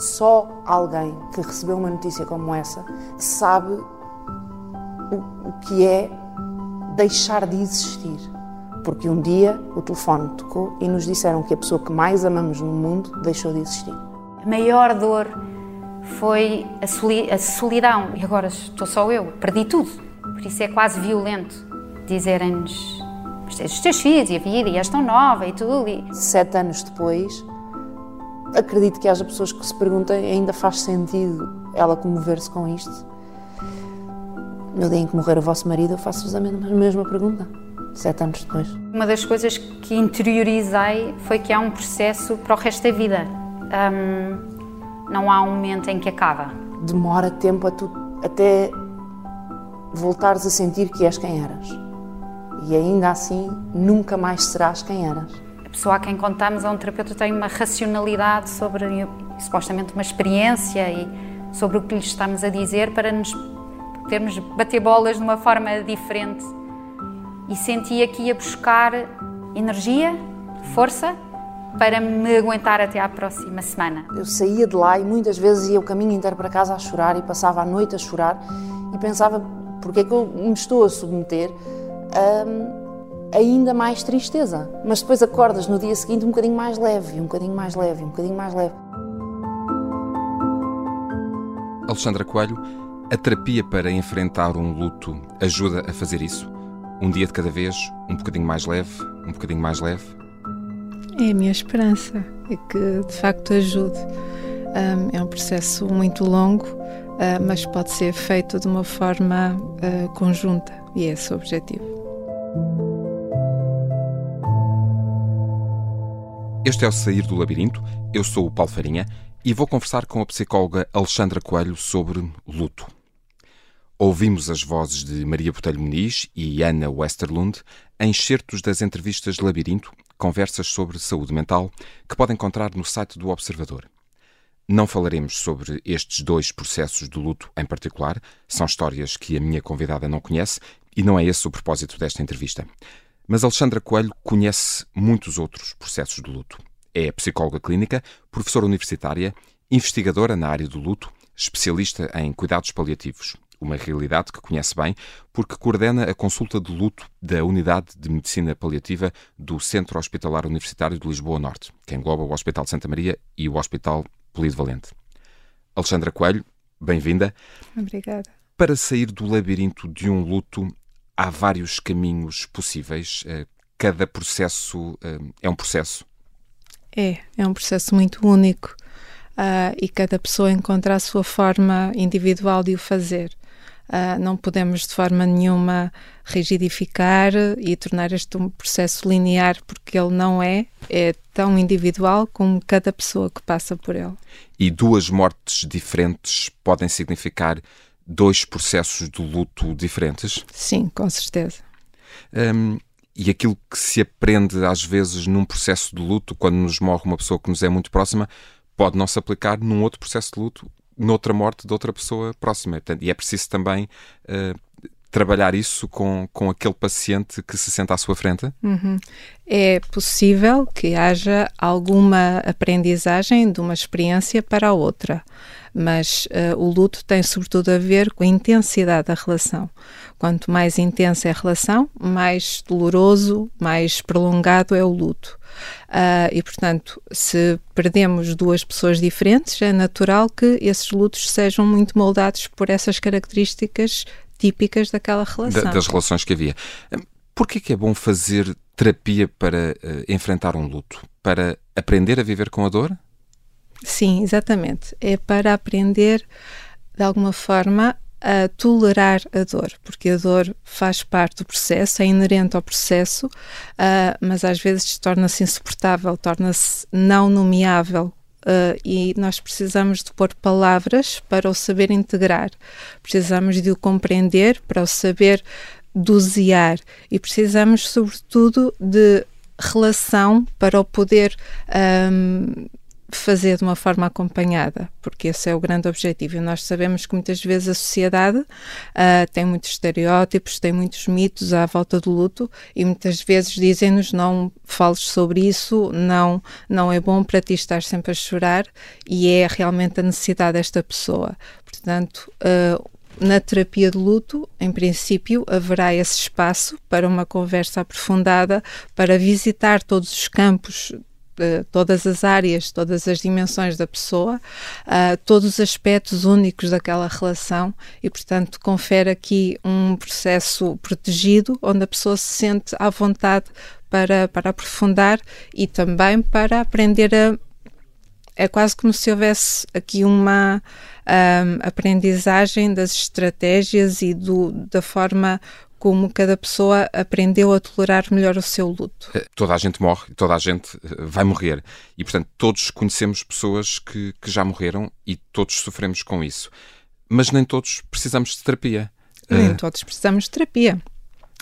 Só alguém que recebeu uma notícia como essa sabe o, o que é deixar de existir. Porque um dia o telefone tocou e nos disseram que a pessoa que mais amamos no mundo deixou de existir. A maior dor foi a, soli a solidão. E agora estou só eu, perdi tudo. Por isso é quase violento dizerem-nos: os teus filhos e a vida, e és tão nova e tudo. E... Sete anos depois, acredito que haja pessoas que se perguntem: ainda faz sentido ela comover-se com isto? No dia em que morrer o vosso marido, eu faço-vos a mesma pergunta sete anos depois. Uma das coisas que interiorizei foi que há um processo para o resto da vida. Um, não há um momento em que acaba. Demora tempo tu, até voltares a sentir que és quem eras. E ainda assim, nunca mais serás quem eras. A pessoa a quem contamos a um terapeuta tem uma racionalidade sobre, supostamente, uma experiência e sobre o que lhe estamos a dizer para nos podermos bater bolas de uma forma diferente e sentia que ia buscar energia, força para me aguentar até à próxima semana. Eu saía de lá e muitas vezes ia o caminho inteiro para casa a chorar e passava a noite a chorar e pensava porque é que eu me estou a submeter a ainda mais tristeza. Mas depois acordas no dia seguinte um bocadinho mais leve, um bocadinho mais leve, um bocadinho mais leve. Alexandra Coelho, a terapia para enfrentar um luto ajuda a fazer isso? um dia de cada vez, um bocadinho mais leve, um bocadinho mais leve? É a minha esperança, é que de facto ajude. Um, é um processo muito longo, uh, mas pode ser feito de uma forma uh, conjunta e é esse o objetivo. Este é o Sair do Labirinto. Eu sou o Paulo Farinha e vou conversar com a psicóloga Alexandra Coelho sobre luto. Ouvimos as vozes de Maria Botelho Muniz e Ana Westerlund em certos das entrevistas Labirinto, conversas sobre saúde mental, que pode encontrar no site do Observador. Não falaremos sobre estes dois processos de luto em particular, são histórias que a minha convidada não conhece e não é esse o propósito desta entrevista. Mas Alexandra Coelho conhece muitos outros processos de luto. É psicóloga clínica, professora universitária, investigadora na área do luto, especialista em cuidados paliativos uma realidade que conhece bem, porque coordena a consulta de luto da Unidade de Medicina Paliativa do Centro Hospitalar Universitário de Lisboa Norte, que engloba o Hospital de Santa Maria e o Hospital Polivalente. Alexandra Coelho, bem-vinda. Obrigada. Para sair do labirinto de um luto, há vários caminhos possíveis. Eh, cada processo eh, é um processo. É, é um processo muito único. Uh, e cada pessoa encontra a sua forma individual de o fazer. Uh, não podemos de forma nenhuma rigidificar e tornar este um processo linear, porque ele não é, é tão individual como cada pessoa que passa por ele. E duas mortes diferentes podem significar dois processos de luto diferentes? Sim, com certeza. Um, e aquilo que se aprende às vezes num processo de luto, quando nos morre uma pessoa que nos é muito próxima, pode não se aplicar num outro processo de luto noutra morte de outra pessoa próxima. E é preciso também uh, trabalhar isso com, com aquele paciente que se senta à sua frente? Uhum. É possível que haja alguma aprendizagem de uma experiência para a outra, mas uh, o luto tem sobretudo a ver com a intensidade da relação. Quanto mais intensa é a relação, mais doloroso, mais prolongado é o luto. Uh, e, portanto, se perdemos duas pessoas diferentes, é natural que esses lutos sejam muito moldados por essas características típicas daquela relação. Da, das relações que havia. Por que é bom fazer terapia para uh, enfrentar um luto? Para aprender a viver com a dor? Sim, exatamente. É para aprender, de alguma forma, a tolerar a dor, porque a dor faz parte do processo, é inerente ao processo, uh, mas às vezes torna-se insuportável, torna-se não nomeável. Uh, e nós precisamos de pôr palavras para o saber integrar, precisamos de o compreender para o saber dosear. E precisamos, sobretudo, de relação para o poder um, fazer de uma forma acompanhada, porque esse é o grande objetivo. E nós sabemos que muitas vezes a sociedade uh, tem muitos estereótipos, tem muitos mitos à volta do luto e muitas vezes dizem-nos não fales sobre isso, não, não é bom para ti estar sempre a chorar e é realmente a necessidade desta pessoa. Portanto, uh, na terapia de luto, em princípio, haverá esse espaço para uma conversa aprofundada, para visitar todos os campos todas as áreas, todas as dimensões da pessoa, uh, todos os aspectos únicos daquela relação e, portanto, confere aqui um processo protegido onde a pessoa se sente à vontade para, para aprofundar e também para aprender a. É quase como se houvesse aqui uma um, aprendizagem das estratégias e do, da forma como cada pessoa aprendeu a tolerar melhor o seu luto. Eh, toda a gente morre, toda a gente eh, vai morrer. E, portanto, todos conhecemos pessoas que, que já morreram e todos sofremos com isso. Mas nem todos precisamos de terapia. Nem uh... todos precisamos de terapia.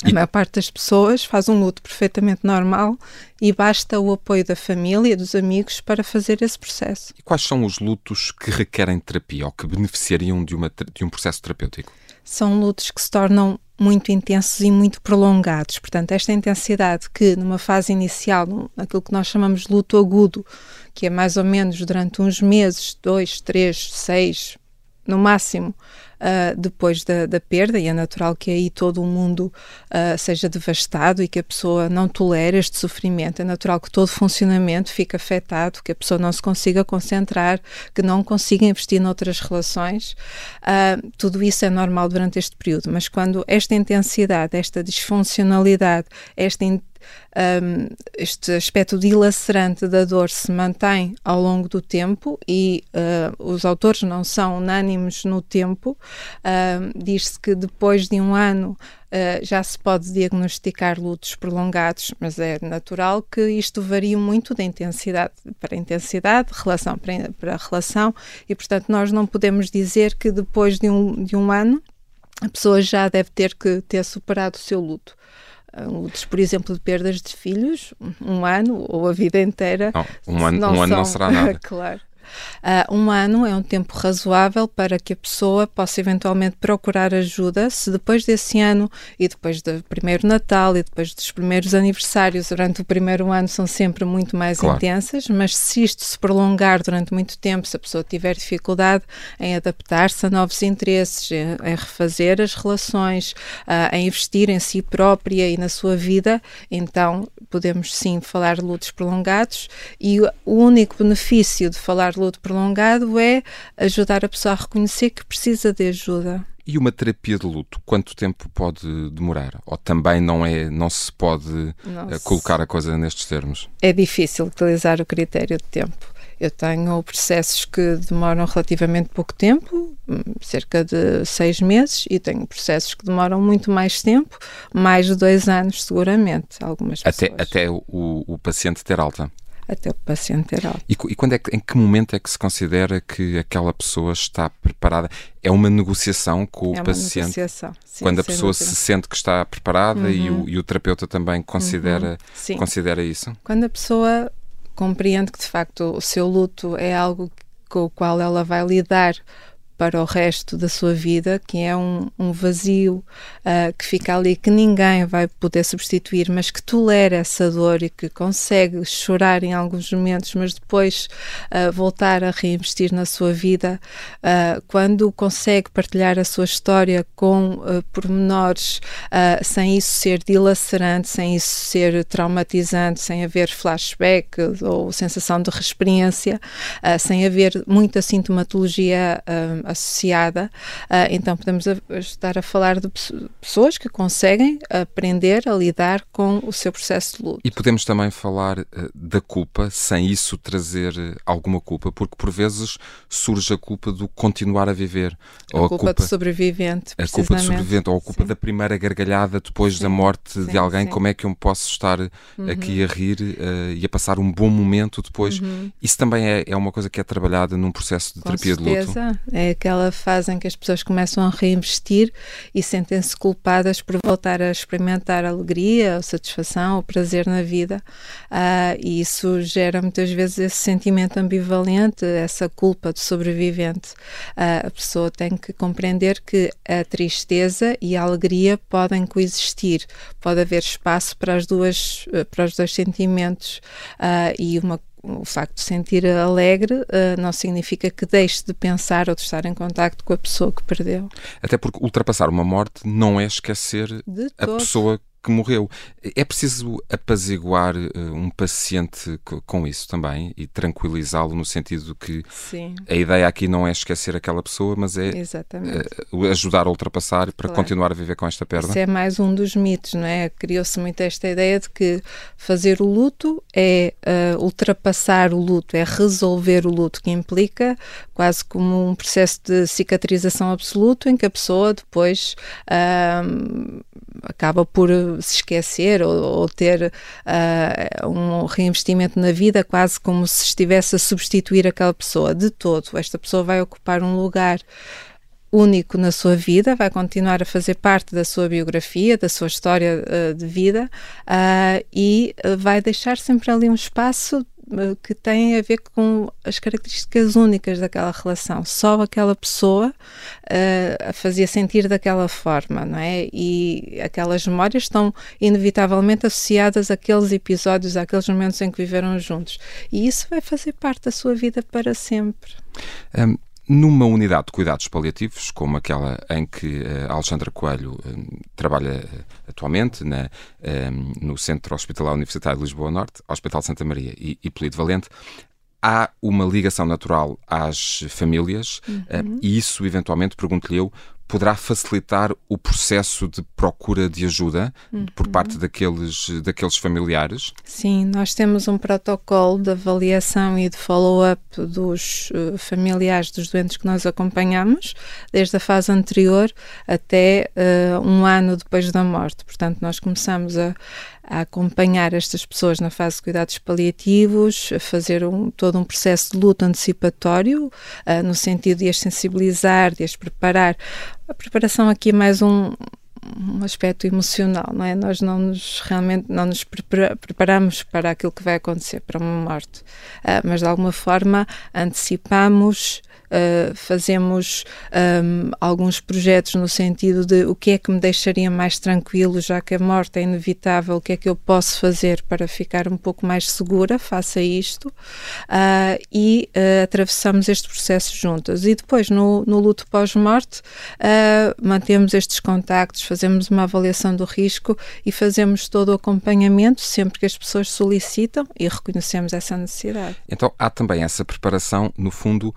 A e... maior parte das pessoas faz um luto perfeitamente normal e basta o apoio da família, dos amigos para fazer esse processo. E quais são os lutos que requerem terapia ou que beneficiariam de, uma, de um processo terapêutico? São lutos que se tornam muito intensos e muito prolongados. Portanto, esta intensidade que numa fase inicial, aquilo que nós chamamos de luto agudo, que é mais ou menos durante uns meses, dois, três, seis, no máximo, uh, depois da, da, perda, e é natural que aí todo o mundo uh, seja devastado e que a pessoa não tolere este sofrimento. É natural que todo funcionamento fique afetado, que a pessoa não se consiga concentrar, que não consiga investir noutras relações. Uh, tudo isso é normal durante este período, mas quando esta intensidade, esta disfuncionalidade, esta um, este aspecto dilacerante da dor se mantém ao longo do tempo e uh, os autores não são unânimes no tempo. Uh, Diz-se que depois de um ano Uh, já se pode diagnosticar lutos prolongados, mas é natural que isto varie muito de intensidade para intensidade, relação para, para relação, e portanto nós não podemos dizer que depois de um, de um ano a pessoa já deve ter que ter superado o seu luto lutos, por exemplo, de perdas de filhos, um ano ou a vida inteira. Não, um ano não, um ano não será nada. claro. Uh, um ano é um tempo razoável para que a pessoa possa eventualmente procurar ajuda. Se depois desse ano e depois do primeiro Natal e depois dos primeiros aniversários durante o primeiro ano são sempre muito mais claro. intensas, mas se isto se prolongar durante muito tempo, se a pessoa tiver dificuldade em adaptar-se a novos interesses, em, em refazer as relações, uh, em investir em si própria e na sua vida, então podemos sim falar de lutos prolongados e o único benefício de falar de luto prolongado é ajudar a pessoa a reconhecer que precisa de ajuda. E uma terapia de luto, quanto tempo pode demorar? Ou também não é, não se pode não eh, colocar a coisa nestes termos? É difícil utilizar o critério de tempo. Eu tenho processos que demoram relativamente pouco tempo, hum, cerca de seis meses, e tenho processos que demoram muito mais tempo, mais de dois anos, seguramente. Algumas pessoas. Até, até o, o paciente ter alta até o paciente ter alta. E, e, quando é que, em que momento é que se considera que aquela pessoa está preparada? É uma negociação com é o paciente? Negociação. Sim, quando a pessoa se sente que está preparada uhum. e, o, uhum. e, o, terapeuta também considera, uhum. considera isso? Quando a pessoa compreende que de facto o seu luto é algo com o qual ela vai lidar para o resto da sua vida, que é um, um vazio uh, que fica ali, que ninguém vai poder substituir, mas que tolera essa dor e que consegue chorar em alguns momentos, mas depois uh, voltar a reinvestir na sua vida, uh, quando consegue partilhar a sua história com pormenores, sem isso ser dilacerante, sem isso ser traumatizante, sem haver flashback ou sensação de reexperiência, sem haver muita sintomatologia associada, uh, então podemos estar a falar de pessoas que conseguem aprender a lidar com o seu processo de luto. E podemos também falar uh, da culpa, sem isso trazer uh, alguma culpa, porque por vezes surge a culpa do continuar a viver. A, ou culpa, a culpa de sobrevivente. A culpa de sobrevivente, ou a culpa sim. da primeira gargalhada depois sim. da morte sim, de alguém. Como é que eu posso estar uhum. aqui a rir e a passar um bom momento depois? Uhum. Isso também é, é uma coisa que é trabalhada num processo de com terapia certeza. de luto. É aquela fase em que as pessoas começam a reinvestir e sentem-se culpadas por voltar a experimentar alegria, a satisfação, o prazer na vida. Uh, e isso gera muitas vezes esse sentimento ambivalente, essa culpa de sobrevivente. Uh, a pessoa tem que compreender que a tristeza e a alegria podem coexistir, pode haver espaço para as duas, para os dois sentimentos uh, e uma o facto de sentir alegre uh, não significa que deixe de pensar ou de estar em contacto com a pessoa que perdeu. Até porque ultrapassar uma morte não é esquecer a pessoa que morreu. É preciso apaziguar uh, um paciente com isso também e tranquilizá-lo no sentido que Sim. a ideia aqui não é esquecer aquela pessoa, mas é uh, ajudar a ultrapassar para claro. continuar a viver com esta perda. Isso é mais um dos mitos, não é? Criou-se muito esta ideia de que fazer o luto é uh, ultrapassar o luto, é resolver o luto, que implica quase como um processo de cicatrização absoluto em que a pessoa depois acaba por se esquecer ou, ou ter uh, um reinvestimento na vida quase como se estivesse a substituir aquela pessoa de todo. Esta pessoa vai ocupar um lugar único na sua vida, vai continuar a fazer parte da sua biografia, da sua história uh, de vida uh, e vai deixar sempre ali um espaço que têm a ver com as características únicas daquela relação. Só aquela pessoa uh, a fazia sentir daquela forma, não é? E aquelas memórias estão inevitavelmente associadas àqueles episódios, àqueles momentos em que viveram juntos. E isso vai fazer parte da sua vida para sempre. Um, numa unidade de cuidados paliativos, como aquela em que a Alexandra Coelho eh, trabalha eh, atualmente, na, no Centro Hospitalar Universitário de Lisboa Norte, Hospital Santa Maria e, e Polido Valente, há uma ligação natural às famílias uhum. e isso, eventualmente, pergunto-lhe eu, poderá facilitar o processo de procura de ajuda uhum. por parte daqueles, daqueles familiares? Sim, nós temos um protocolo de avaliação e de follow-up dos uh, familiares dos doentes que nós acompanhamos, desde a fase anterior até uh, um ano depois da morte. Portanto, nós começamos a, a acompanhar estas pessoas na fase de cuidados paliativos, a fazer um, todo um processo de luto antecipatório, uh, no sentido de as sensibilizar, de as preparar. A preparação aqui é mais um, um aspecto emocional, não é? Nós não nos realmente não nos prepara, preparamos para aquilo que vai acontecer, para uma morte, uh, mas de alguma forma antecipamos uh, fazemos um, alguns projetos no sentido de o que é que me deixaria mais tranquilo, já que a morte é inevitável, o que é que eu posso fazer para ficar um pouco mais segura, faça isto, uh, e uh, atravessamos este processo juntas. E depois, no, no luto pós-morte, mantemos estes contactos, fazemos uma avaliação do risco e fazemos todo o acompanhamento sempre que as pessoas solicitam e reconhecemos essa necessidade. Então há também essa preparação, no fundo,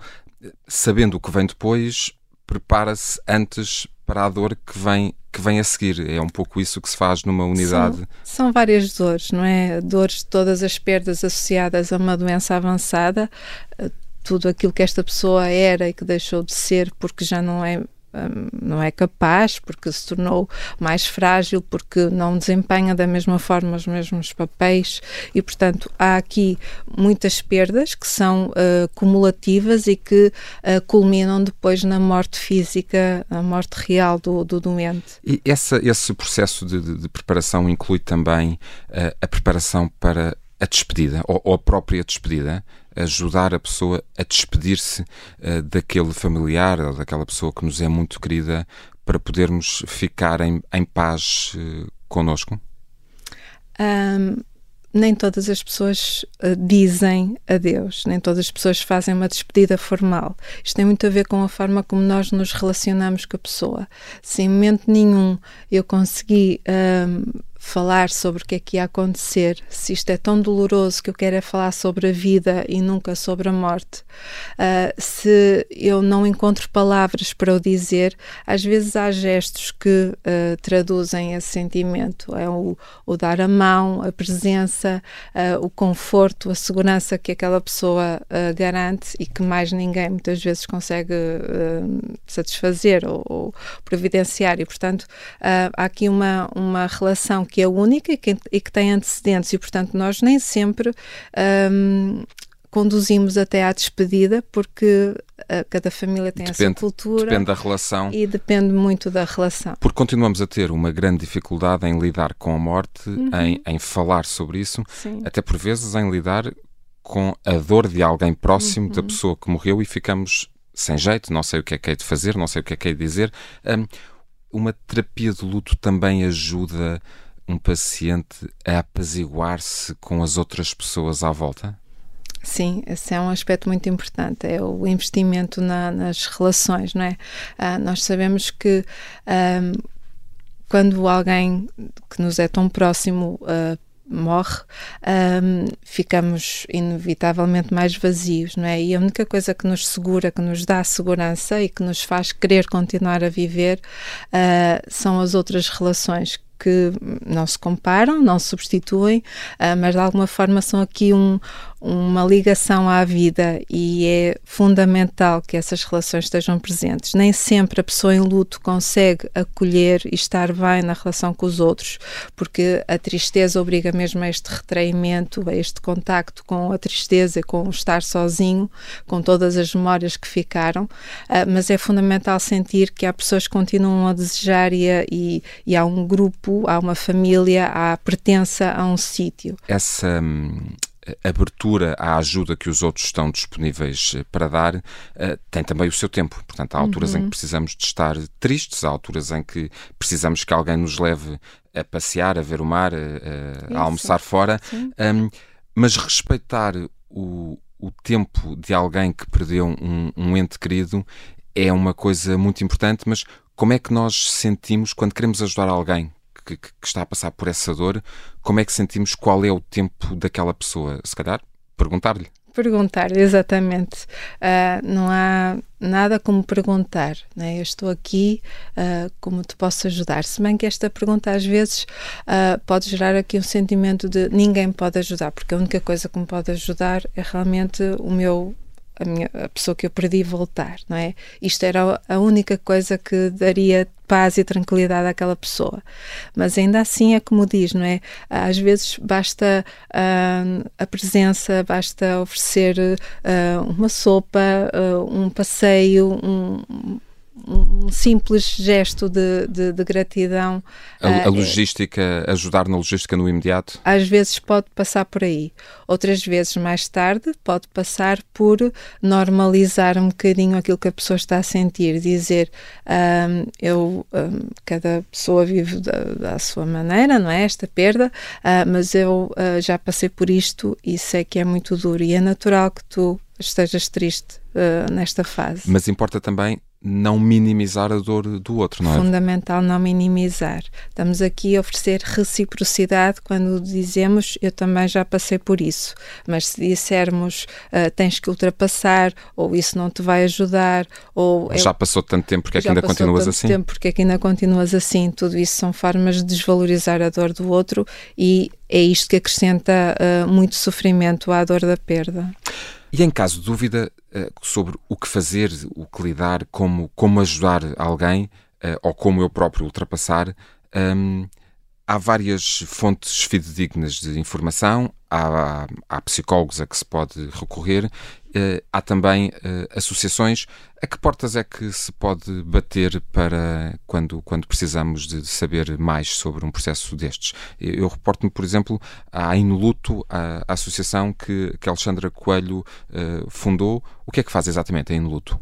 sabendo o que vem depois, prepara-se antes para a dor que vem que vem a seguir. É um pouco isso que se faz numa unidade. São, são várias dores, não é? Dores de todas as perdas associadas a uma doença avançada, eh, tudo aquilo que esta pessoa era e que deixou de ser porque já não é não é capaz, porque se tornou mais frágil, porque não desempenha da mesma forma os mesmos papéis e, portanto, há aqui muitas perdas que são uh, cumulativas e que uh, culminam depois na morte física, a morte real do, do doente. E essa, esse processo de, de, de preparação inclui também uh, a preparação para a despedida, ou, ou a própria despedida, ajudar a pessoa a despedir-se uh, daquele familiar ou daquela pessoa que nos é muito querida para podermos ficar em, em paz uh, connosco? Um, nem todas as pessoas uh, dizem adeus, nem todas as pessoas fazem uma despedida formal. Isto tem muito a ver com a forma como nós nos relacionamos com a pessoa. Se em momento nenhum eu consegui falar sobre o que é que ia acontecer, se isto é tão doloroso que eu quero é falar sobre a vida e nunca sobre a morte, uh, se eu não encontro palavras para o dizer, às vezes há gestos que uh, traduzem esse sentimento. É o, o, dar a mão, a presença, uh, o conforto, a segurança que aquela pessoa garante e que mais ninguém muitas vezes consegue satisfazer ou, ou, providenciar. E, portanto, há aqui uma, uma relação que é única e que, tem antecedentes, e portanto nós nem sempre. Um, conduzimos até à despedida, porque uh, cada família tem depende, essa cultura. Depende da relação. E depende muito da relação. Porque continuamos a ter uma grande dificuldade em lidar com a morte, uhum. em, em falar sobre isso, Sim. até por vezes em lidar com a dor de alguém próximo uhum. da pessoa que morreu e ficamos sem jeito, não sei o que é que é de fazer, não sei o que é que é de dizer. Um, uma terapia de luto também ajuda um paciente a apaziguar-se com as outras pessoas à volta? Sim, esse é um aspecto muito importante, é o investimento na, nas relações, não é? Ah, nós sabemos que quando alguém que nos é tão próximo uh, morre, um, ficamos inevitavelmente mais vazios, não é? E a única coisa que nos segura, que nos dá segurança e que nos faz querer continuar a viver uh, são as outras relações que não se comparam, não se substituem, uh, mas de alguma forma são aqui um, uma ligação à vida e é fundamental que essas relações estejam presentes. Nem sempre a pessoa em luto consegue acolher e estar bem na relação com os outros, porque a tristeza obriga mesmo a este retraimento, a este contacto com a tristeza, com o estar sozinho, com todas as memórias que ficaram, uh, mas é fundamental sentir que há pessoas que continuam a desejar e, a, e, e há um grupo, há uma família, há pertença a um sítio. Essa hum, abertura à ajuda que os outros estão disponíveis eh, para dar, uh, tem também o seu tempo. Portanto, há alturas uhum. em que uhum. precisamos de estar tristes, há alturas em que precisamos que alguém nos leve a passear, a ver o mar, a, a almoçar fora. Um, mas respeitar o, o tempo de alguém que perdeu um, um ente querido é uma coisa muito importante, mas como é que nós sentimos quando queremos ajudar alguém que, que, está a passar por essa dor, como é que sentimos qual é o tempo daquela pessoa? Se calhar, perguntar-lhe. Perguntar, exatamente. Uh, não há nada como perguntar. Né? Eu estou aqui, uh, como te posso ajudar? Se bem que esta pergunta às vezes uh, pode gerar aqui um sentimento de ninguém pode ajudar, porque a única coisa que me pode ajudar é realmente o meu a, minha, a pessoa que eu perdi voltar, não é? Isto era a única coisa que daria paz e tranquilidade àquela pessoa. Mas ainda assim é como diz, não é? Às vezes basta uh, a presença, basta oferecer uh, uma sopa, uh, um passeio, um, um simples gesto de, de, de gratidão. A, a eh, logística, ajudar na logística no imediato? Às vezes pode passar por aí. Outras vezes, mais tarde, pode passar por normalizar um bocadinho aquilo que a pessoa está a sentir. Dizer, um, eu, um, cada pessoa vive da, da, sua maneira, não é? Esta perda, uh, mas eu uh, já passei por isto e sei que é muito duro. E é natural que tu estejas triste uh, nesta fase. Mas importa também não minimizar a dor do outro, não é? Fundamental não minimizar. Estamos aqui a oferecer reciprocidade quando dizemos eu também já passei por isso. Mas se dissermos uh, tens que ultrapassar, ou isso não te vai ajudar, ou. Já passou tanto tempo, porque é que ainda continuas assim? tempo, porque é que ainda continuas assim? Tudo isso são formas de desvalorizar a dor do outro e é isto que acrescenta uh, muito sofrimento à dor da perda. E em caso de dúvida sobre o que fazer, o que lidar, como, como ajudar alguém uh, ou como eu próprio ultrapassar, um, há várias fontes fidedignas de informação, há, há, psicólogos a que se pode recorrer, há também uh, associações. A que portas é que se pode bater para quando, quando precisamos de saber mais sobre um processo destes? Eu reporto-me, por exemplo, à Inoluto, a, associação que, que Alexandra Coelho uh, fundou. O que é que faz exatamente a Inoluto?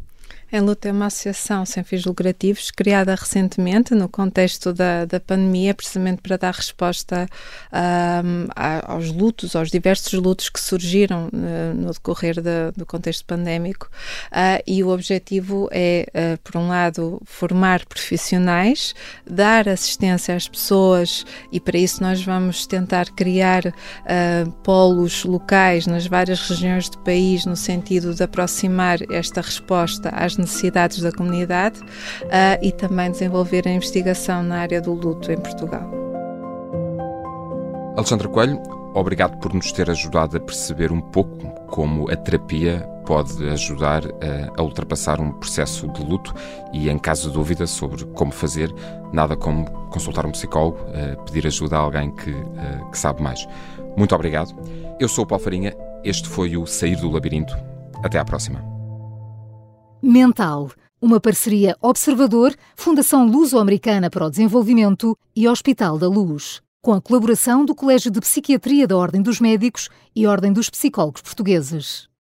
Em Luta é uma associação sem fins lucrativos criada recentemente no contexto da, da pandemia, precisamente para dar resposta um, aos lutos, aos diversos lutos que surgiram uh, no decorrer de, do contexto pandémico. Uh, e o objetivo é, uh, por um lado, formar profissionais, dar assistência às pessoas, e para isso nós vamos tentar criar polos locais nas várias regiões do país, no sentido de aproximar esta resposta às necessidades da comunidade uh, e também desenvolver a investigação na área do luto em Portugal. Alexandra Coelho, obrigado por nos ter ajudado a perceber um pouco como a terapia pode ajudar a, a, ultrapassar um processo de luto e, em caso de dúvida sobre como fazer, nada como consultar um psicólogo, uh, pedir ajuda a alguém que, uh, que sabe mais. Muito obrigado. Eu sou o Paulo Farinha Este foi o Sair do Labirinto. Até à próxima. Mental, uma parceria Observador, Fundação Luso-Americana para o Desenvolvimento e Hospital da Luz, com a colaboração do Colégio de Psiquiatria da Ordem dos Médicos e Ordem dos Psicólogos Portugueses.